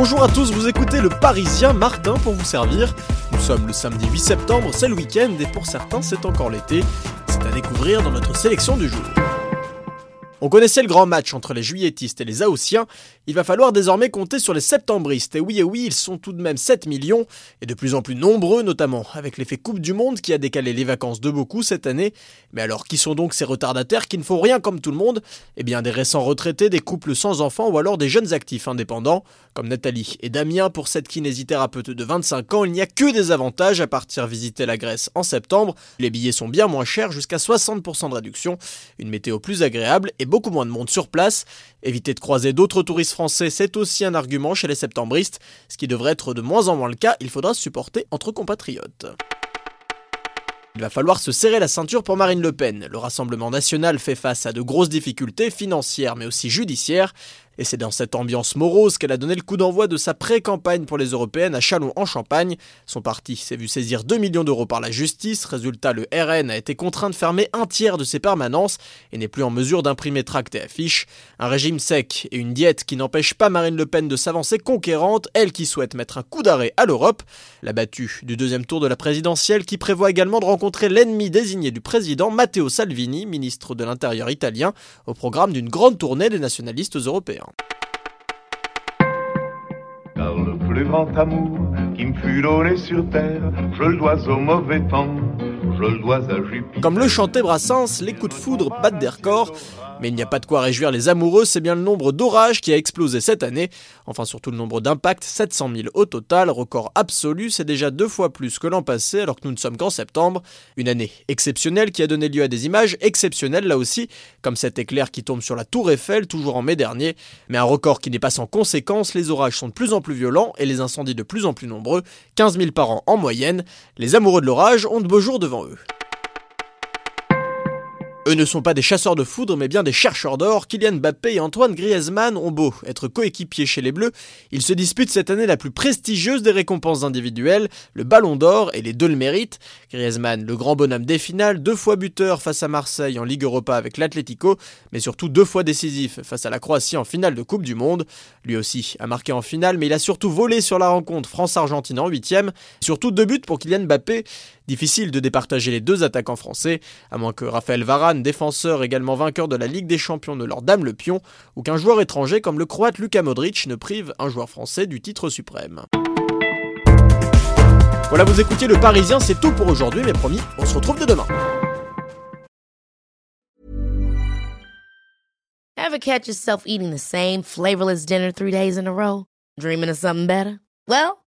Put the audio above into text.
Bonjour à tous, vous écoutez le Parisien Martin pour vous servir. Nous sommes le samedi 8 septembre, c'est le week-end et pour certains c'est encore l'été. C'est à découvrir dans notre sélection du jour. On connaissait le grand match entre les juilletistes et les haussiens, il va falloir désormais compter sur les septembristes, et oui et oui, ils sont tout de même 7 millions, et de plus en plus nombreux notamment, avec l'effet Coupe du Monde qui a décalé les vacances de beaucoup cette année. Mais alors qui sont donc ces retardataires qui ne font rien comme tout le monde? Eh bien des récents retraités, des couples sans enfants ou alors des jeunes actifs indépendants, comme Nathalie et Damien. Pour cette kinésithérapeute de 25 ans, il n'y a que des avantages à partir visiter la Grèce en septembre, les billets sont bien moins chers, jusqu'à 60% de réduction, une météo plus agréable et beaucoup moins de monde sur place. Éviter de croiser d'autres touristes français, c'est aussi un argument chez les septembristes, ce qui devrait être de moins en moins le cas, il faudra supporter entre compatriotes. Il va falloir se serrer la ceinture pour Marine Le Pen. Le Rassemblement national fait face à de grosses difficultés financières mais aussi judiciaires. Et c'est dans cette ambiance morose qu'elle a donné le coup d'envoi de sa pré-campagne pour les européennes à Chalon en Champagne. Son parti s'est vu saisir 2 millions d'euros par la justice. Résultat, le RN a été contraint de fermer un tiers de ses permanences et n'est plus en mesure d'imprimer tracts et affiches. Un régime sec et une diète qui n'empêchent pas Marine Le Pen de s'avancer conquérante, elle qui souhaite mettre un coup d'arrêt à l'Europe. La battue du deuxième tour de la présidentielle qui prévoit également de rencontrer l'ennemi désigné du président Matteo Salvini, ministre de l'Intérieur italien, au programme d'une grande tournée des nationalistes européens. Car le plus grand amour qui me fut donné sur terre, je le dois au mauvais temps, je le dois à Jupiter. Comme le chantait Brassens, les coups de foudre battent des records. Mais il n'y a pas de quoi réjouir les amoureux, c'est bien le nombre d'orages qui a explosé cette année. Enfin, surtout le nombre d'impacts, 700 000 au total, record absolu, c'est déjà deux fois plus que l'an passé alors que nous ne sommes qu'en septembre. Une année exceptionnelle qui a donné lieu à des images exceptionnelles là aussi, comme cet éclair qui tombe sur la Tour Eiffel toujours en mai dernier. Mais un record qui n'est pas sans conséquences, les orages sont de plus en plus violents et les incendies de plus en plus nombreux, 15 000 par an en moyenne. Les amoureux de l'orage ont de beaux jours devant eux. Eux ne sont pas des chasseurs de foudre, mais bien des chercheurs d'or. Kylian Mbappé et Antoine Griezmann ont beau être coéquipiers chez les Bleus. Ils se disputent cette année la plus prestigieuse des récompenses individuelles, le Ballon d'Or, et les deux le méritent. Griezmann, le grand bonhomme des finales, deux fois buteur face à Marseille en Ligue Europa avec l'Atlético, mais surtout deux fois décisif face à la Croatie en finale de Coupe du Monde. Lui aussi a marqué en finale, mais il a surtout volé sur la rencontre France-Argentine en huitième. Surtout deux buts pour Kylian Mbappé. Difficile de départager les deux attaquants français, à moins que Raphaël Varane, défenseur également vainqueur de la Ligue des Champions, ne leur dame le pion, ou qu'un joueur étranger comme le croate Luka Modric ne prive un joueur français du titre suprême. Voilà, vous écoutiez le Parisien, c'est tout pour aujourd'hui, mais promis, on se retrouve dès demain. Dreaming of something better? Well,